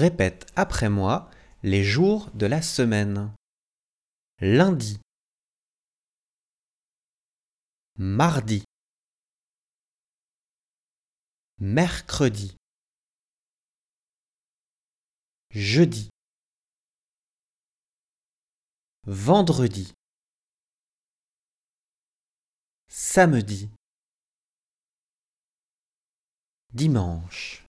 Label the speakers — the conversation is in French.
Speaker 1: Répète après moi les jours de la semaine. Lundi. Mardi. Mercredi. Jeudi. Vendredi. Samedi. Dimanche.